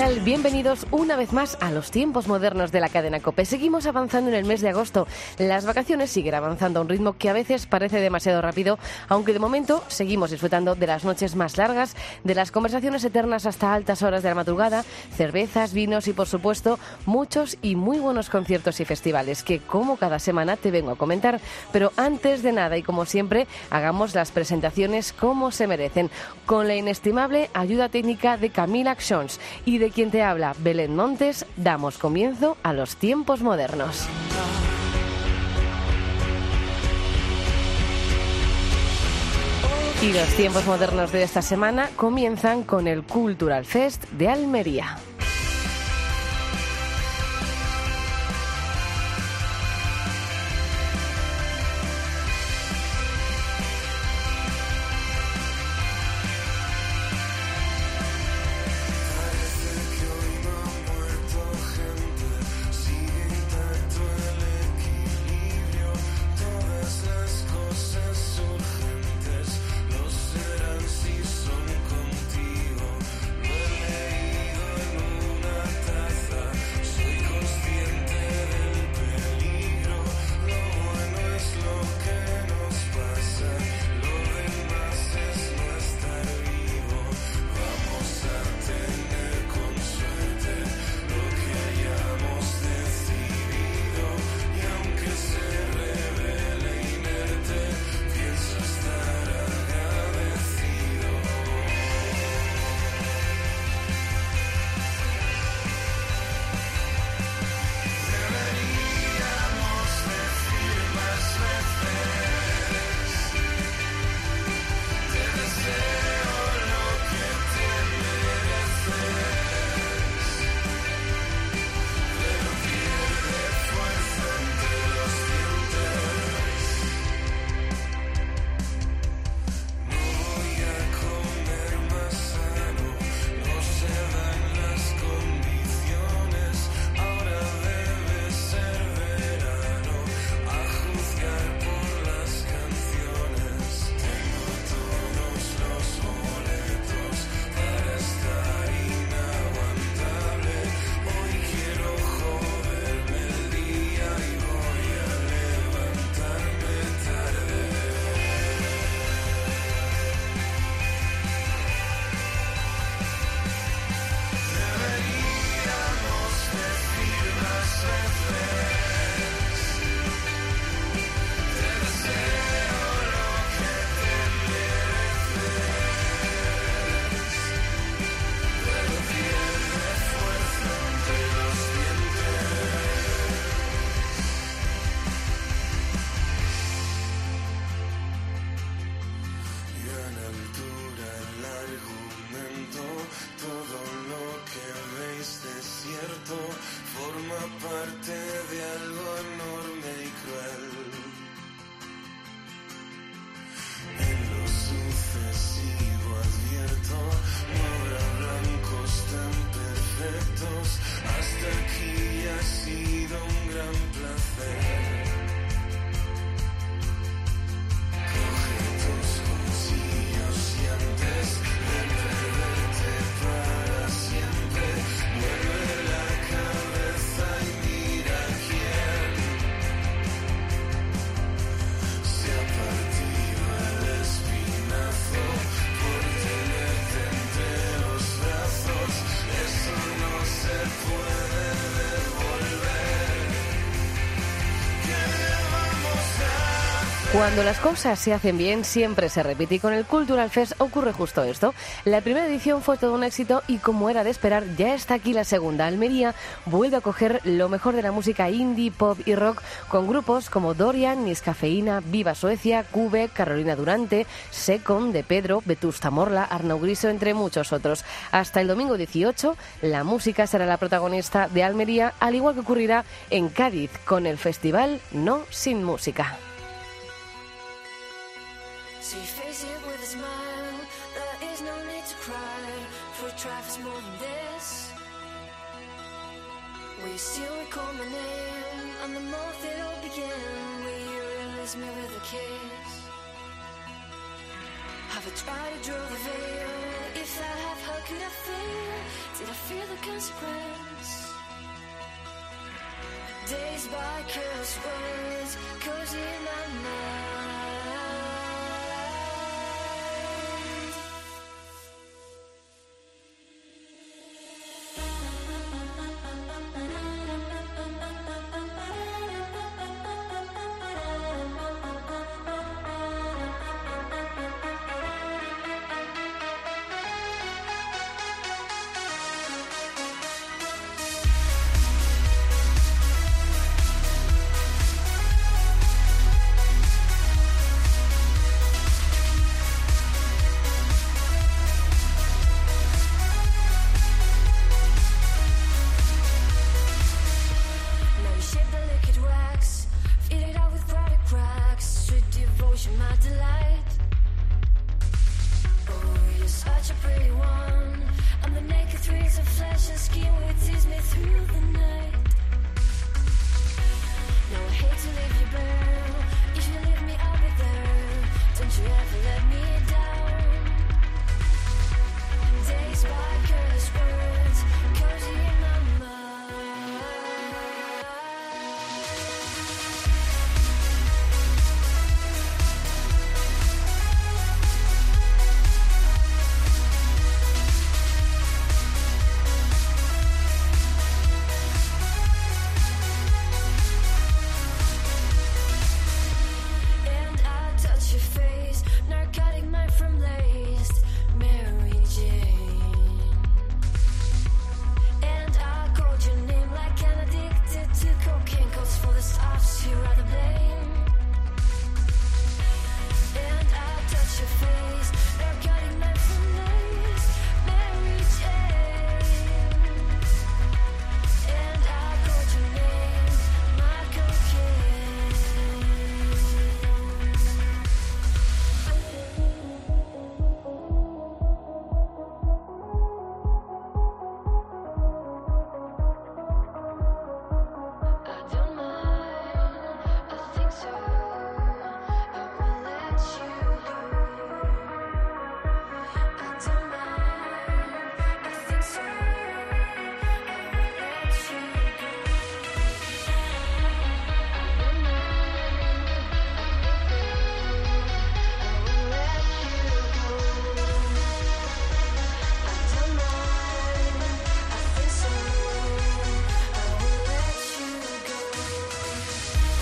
Tal? Bienvenidos una vez más a los tiempos modernos de la cadena COPE. Seguimos avanzando en el mes de agosto. Las vacaciones siguen avanzando a un ritmo que a veces parece demasiado rápido, aunque de momento seguimos disfrutando de las noches más largas, de las conversaciones eternas hasta altas horas de la madrugada, cervezas, vinos y, por supuesto, muchos y muy buenos conciertos y festivales que, como cada semana, te vengo a comentar. Pero antes de nada y como siempre, hagamos las presentaciones como se merecen, con la inestimable ayuda técnica de Camila Actions y de quien te habla Belén Montes, damos comienzo a los tiempos modernos. Y los tiempos modernos de esta semana comienzan con el Cultural Fest de Almería. Cuando las cosas se hacen bien, siempre se repite y con el Cultural Fest ocurre justo esto. La primera edición fue todo un éxito y como era de esperar, ya está aquí la segunda. Almería vuelve a coger lo mejor de la música indie, pop y rock con grupos como Dorian, Niscafeína, Viva Suecia, Cube, Carolina Durante, Secon, De Pedro, Vetusta Morla, Arnau Griso, entre muchos otros. Hasta el domingo 18, la música será la protagonista de Almería, al igual que ocurrirá en Cádiz con el festival No Sin Música. So you face it with a smile. There is no need to cry, for try more than this. You still recall my name and the month it all began? Will you release me with a kiss? Have I tried to draw the veil? If I have, how could I fail? Did I feel the consequence? Days by curse words, cozy in my mind.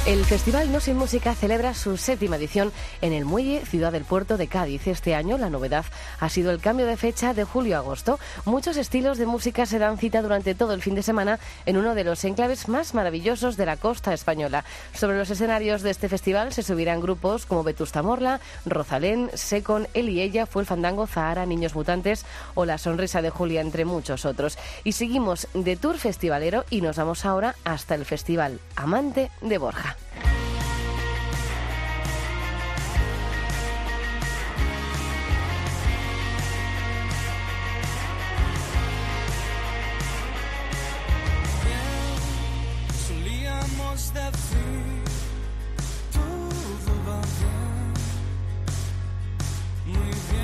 El Festival No Sin Música celebra su séptima edición en el Muelle Ciudad del Puerto de Cádiz. Este año la novedad ha sido el cambio de fecha de julio a agosto. Muchos estilos de música se dan cita durante todo el fin de semana en uno de los enclaves más maravillosos de la costa española. Sobre los escenarios de este festival se subirán grupos como Vetusta Morla, Rosalén, Secon, Él y Ella, Fue el Fandango, Zahara, Niños Mutantes o La Sonrisa de Julia, entre muchos otros. Y seguimos de tour festivalero y nos vamos ahora hasta el Festival Amante de Borja. Solíamos decir todo va bien, muy bien,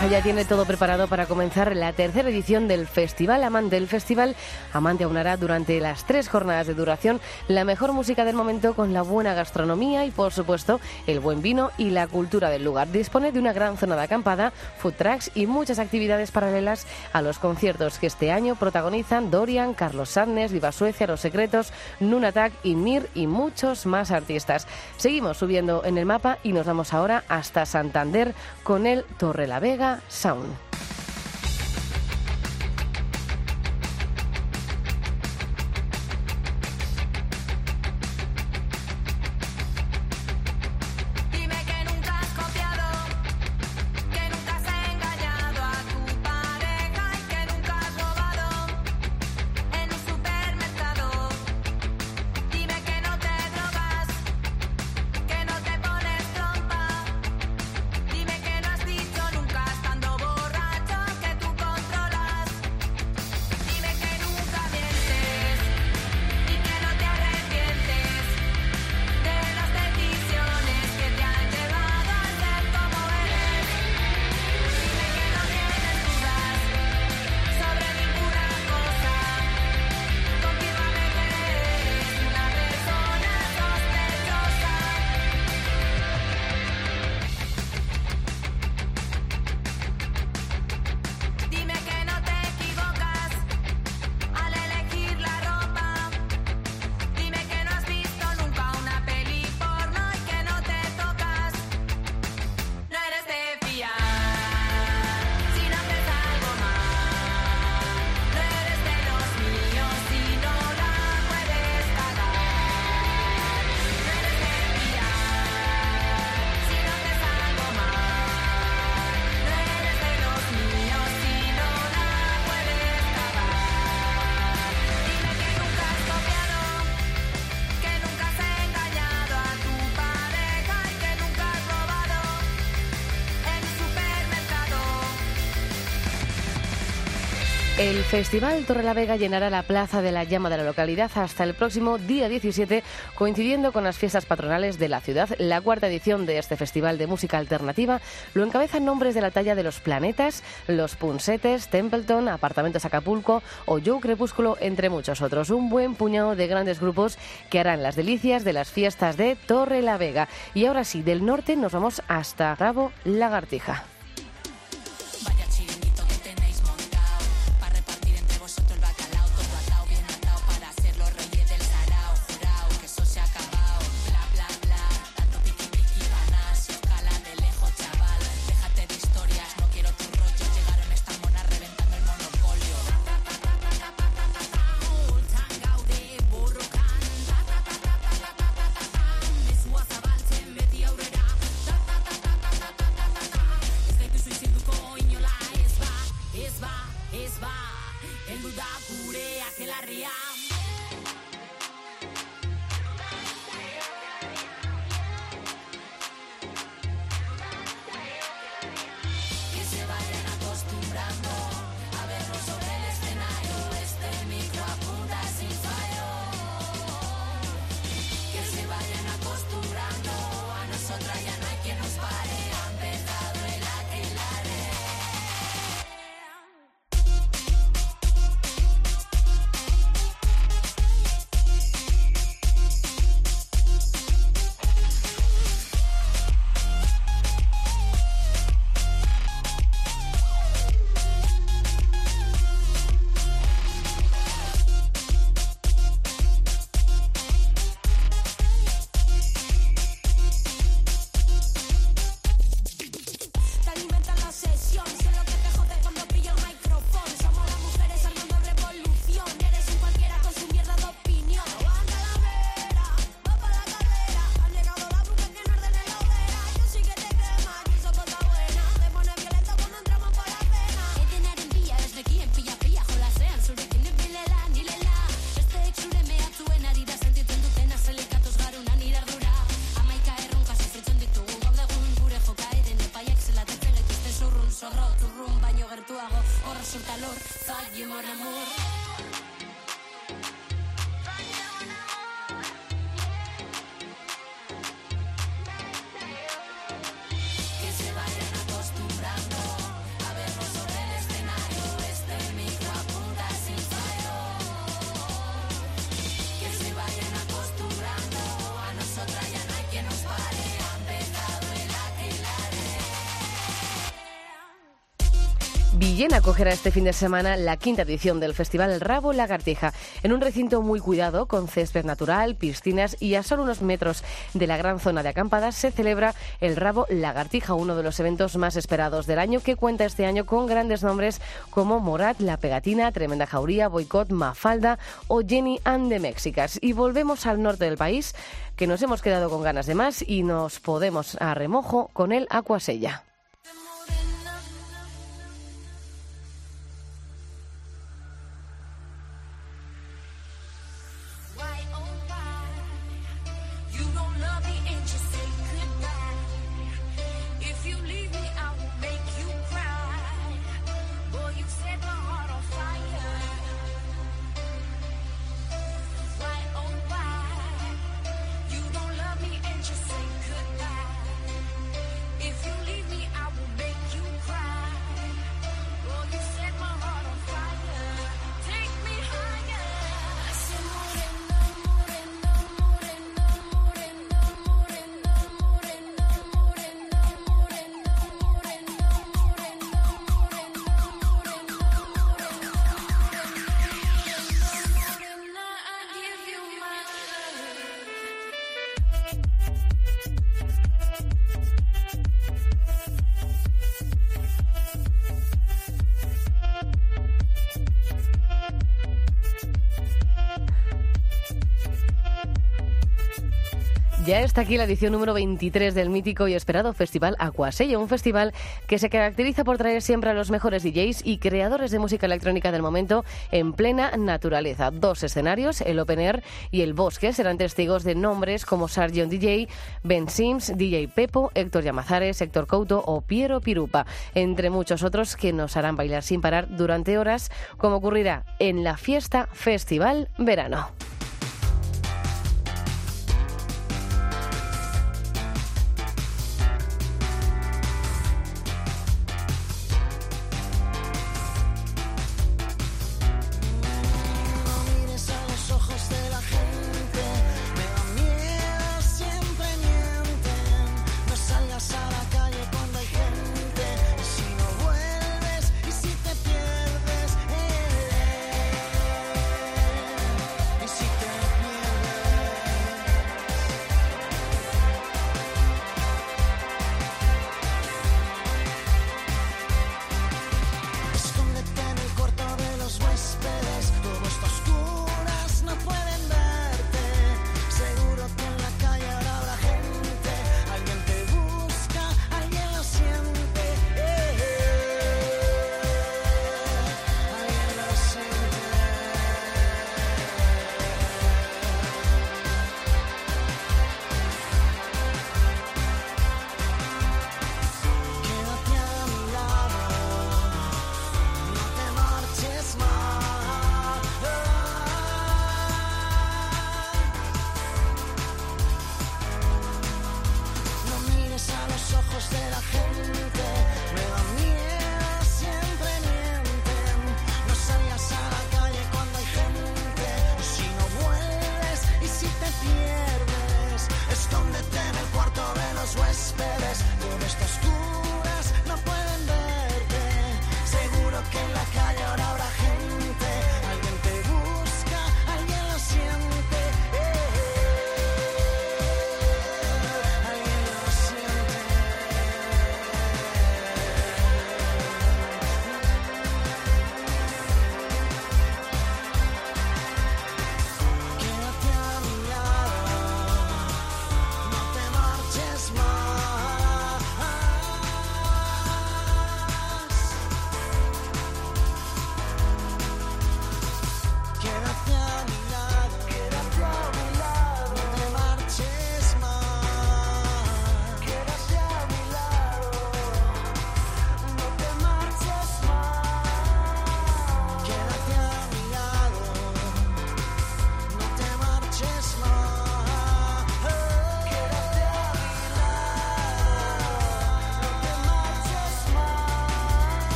Zaragoza ya tiene todo preparado para comenzar la tercera edición del Festival Amante. El Festival Amante aunará durante las tres jornadas de duración la mejor música del momento con la buena gastronomía y, por supuesto, el buen vino y la cultura del lugar. Dispone de una gran zona de acampada, food trucks y muchas actividades paralelas a los conciertos que este año protagonizan Dorian, Carlos Sadnes, Viva Suecia, Los Secretos, Nunatak, y Mir y muchos más artistas. Seguimos subiendo en el mapa y nos vamos ahora hasta Santander con el Torre la Vega Sound. El Festival Torrelavega llenará la Plaza de la Llama de la localidad hasta el próximo día 17, coincidiendo con las fiestas patronales de la ciudad. La cuarta edición de este Festival de Música Alternativa lo encabezan nombres de la talla de Los Planetas, Los Punsetes, Templeton, Apartamentos Acapulco o Joe Crepúsculo, entre muchos otros. Un buen puñado de grandes grupos que harán las delicias de las fiestas de Torrelavega. Y ahora sí, del norte nos vamos hasta Rabo Lagartija. Villena acogerá este fin de semana la quinta edición del Festival Rabo Lagartija, en un recinto muy cuidado, con césped natural, piscinas y a solo unos metros de la gran zona de acampadas se celebra el Rabo Lagartija, uno de los eventos más esperados del año, que cuenta este año con grandes nombres como Morat, La Pegatina, Tremenda Jauría, Boicot, Mafalda o Jenny and the Mexicas. Y volvemos al norte del país, que nos hemos quedado con ganas de más y nos podemos a remojo con el Acuasella. Ya está aquí la edición número 23 del mítico y esperado Festival Aquasella, un festival que se caracteriza por traer siempre a los mejores DJs y creadores de música electrónica del momento en plena naturaleza. Dos escenarios, el Open Air y el Bosque, serán testigos de nombres como Sargent DJ, Ben Sims, DJ Pepo, Héctor Llamazares, Héctor Couto o Piero Pirupa, entre muchos otros que nos harán bailar sin parar durante horas, como ocurrirá en la fiesta Festival Verano.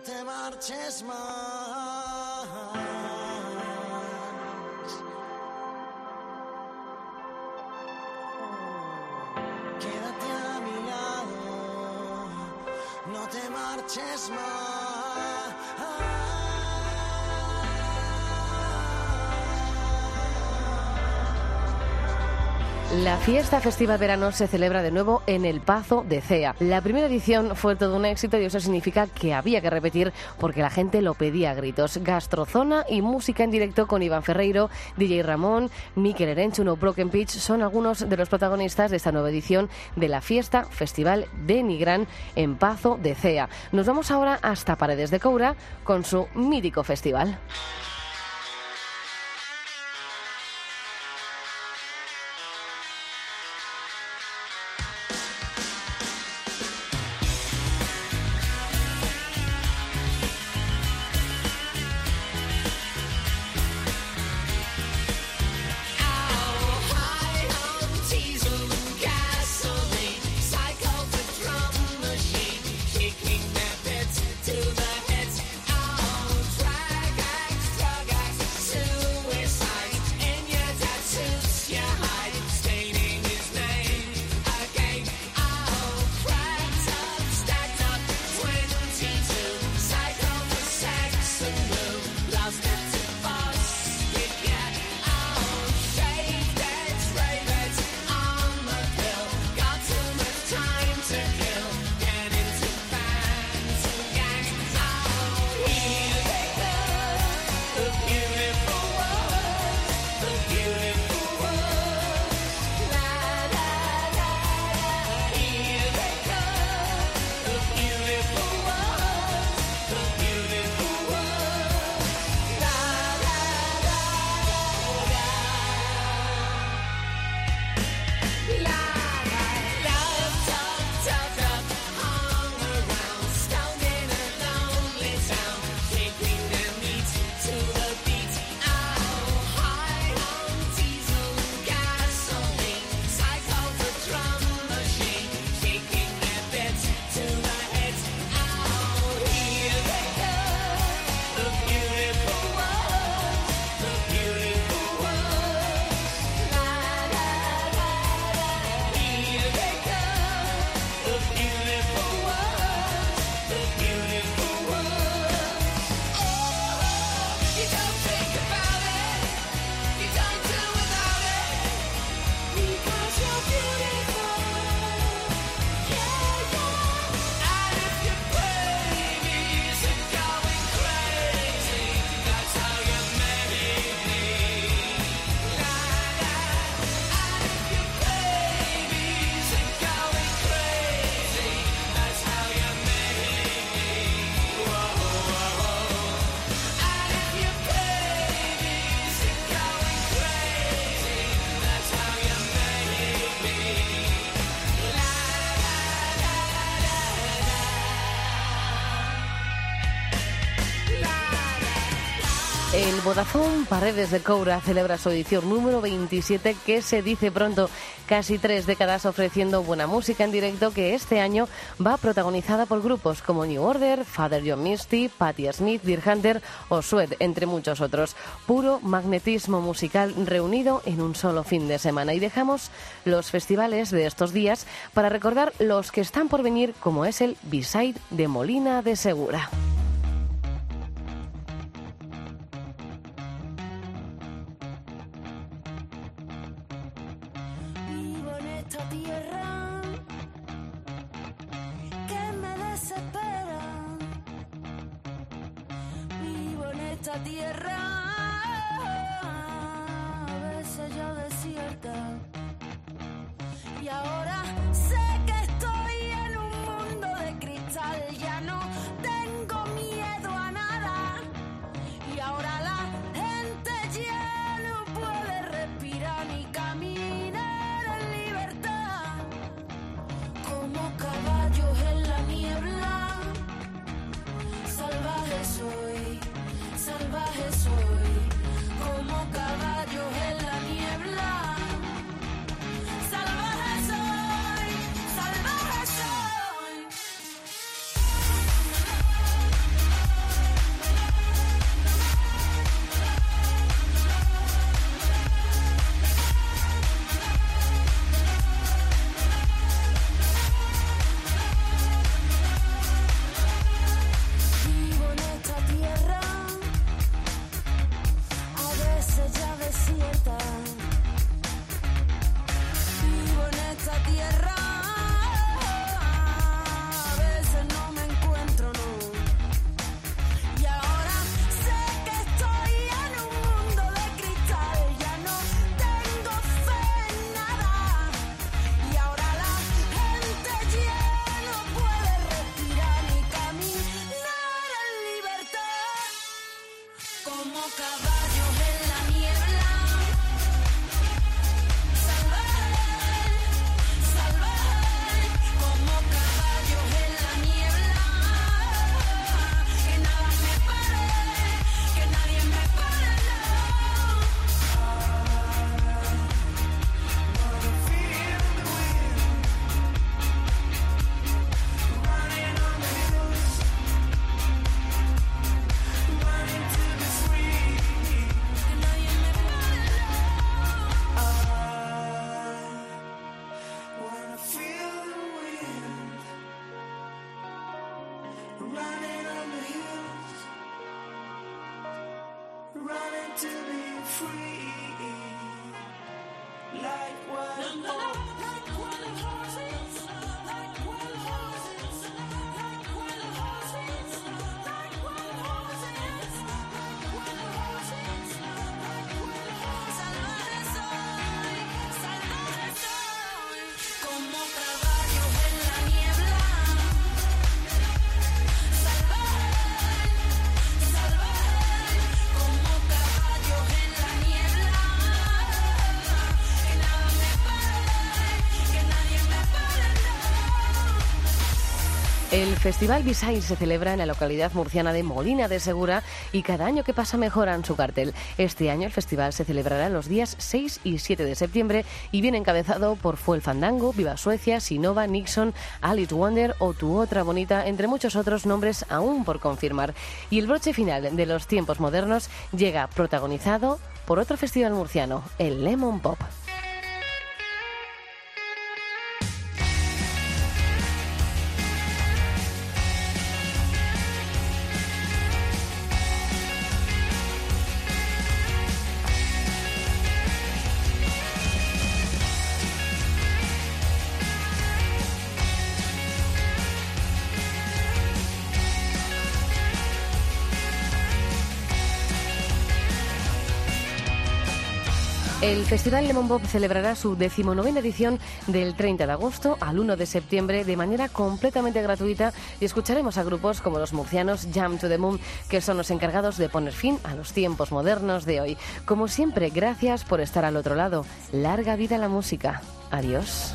no te marches más. Quédate a mi lado, no te marches más. La fiesta festiva verano se celebra de nuevo en el Pazo de Cea. La primera edición fue todo un éxito y eso significa que había que repetir porque la gente lo pedía a gritos. Gastrozona y música en directo con Iván Ferreiro, DJ Ramón, Mikel Erenchuno, Broken Pitch son algunos de los protagonistas de esta nueva edición de la fiesta festival de Nigrán en Pazo de Cea. Nos vamos ahora hasta Paredes de Coura con su mítico festival. Vodafone Paredes de Coura celebra su edición número 27 que se dice pronto, casi tres décadas ofreciendo buena música en directo que este año va protagonizada por grupos como New Order, Father John Misty, Patti Smith, Deer Hunter o Sued, entre muchos otros. Puro magnetismo musical reunido en un solo fin de semana. Y dejamos los festivales de estos días para recordar los que están por venir como es el B-Side de Molina de Segura. Esta tierra que me desespera. Vivo en esta tierra El Festival Bisay se celebra en la localidad murciana de Molina de Segura y cada año que pasa mejoran su cartel. Este año el festival se celebrará los días 6 y 7 de septiembre y viene encabezado por Fuel Fandango, Viva Suecia, Sinova, Nixon, Alice Wonder o Tu Otra Bonita, entre muchos otros nombres aún por confirmar. Y el broche final de los tiempos modernos llega protagonizado por otro festival murciano, el Lemon Pop. El Festival Lemon Bob celebrará su decimonovena edición del 30 de agosto al 1 de septiembre de manera completamente gratuita y escucharemos a grupos como los murcianos Jam to the Moon, que son los encargados de poner fin a los tiempos modernos de hoy. Como siempre, gracias por estar al otro lado. Larga vida la música. Adiós.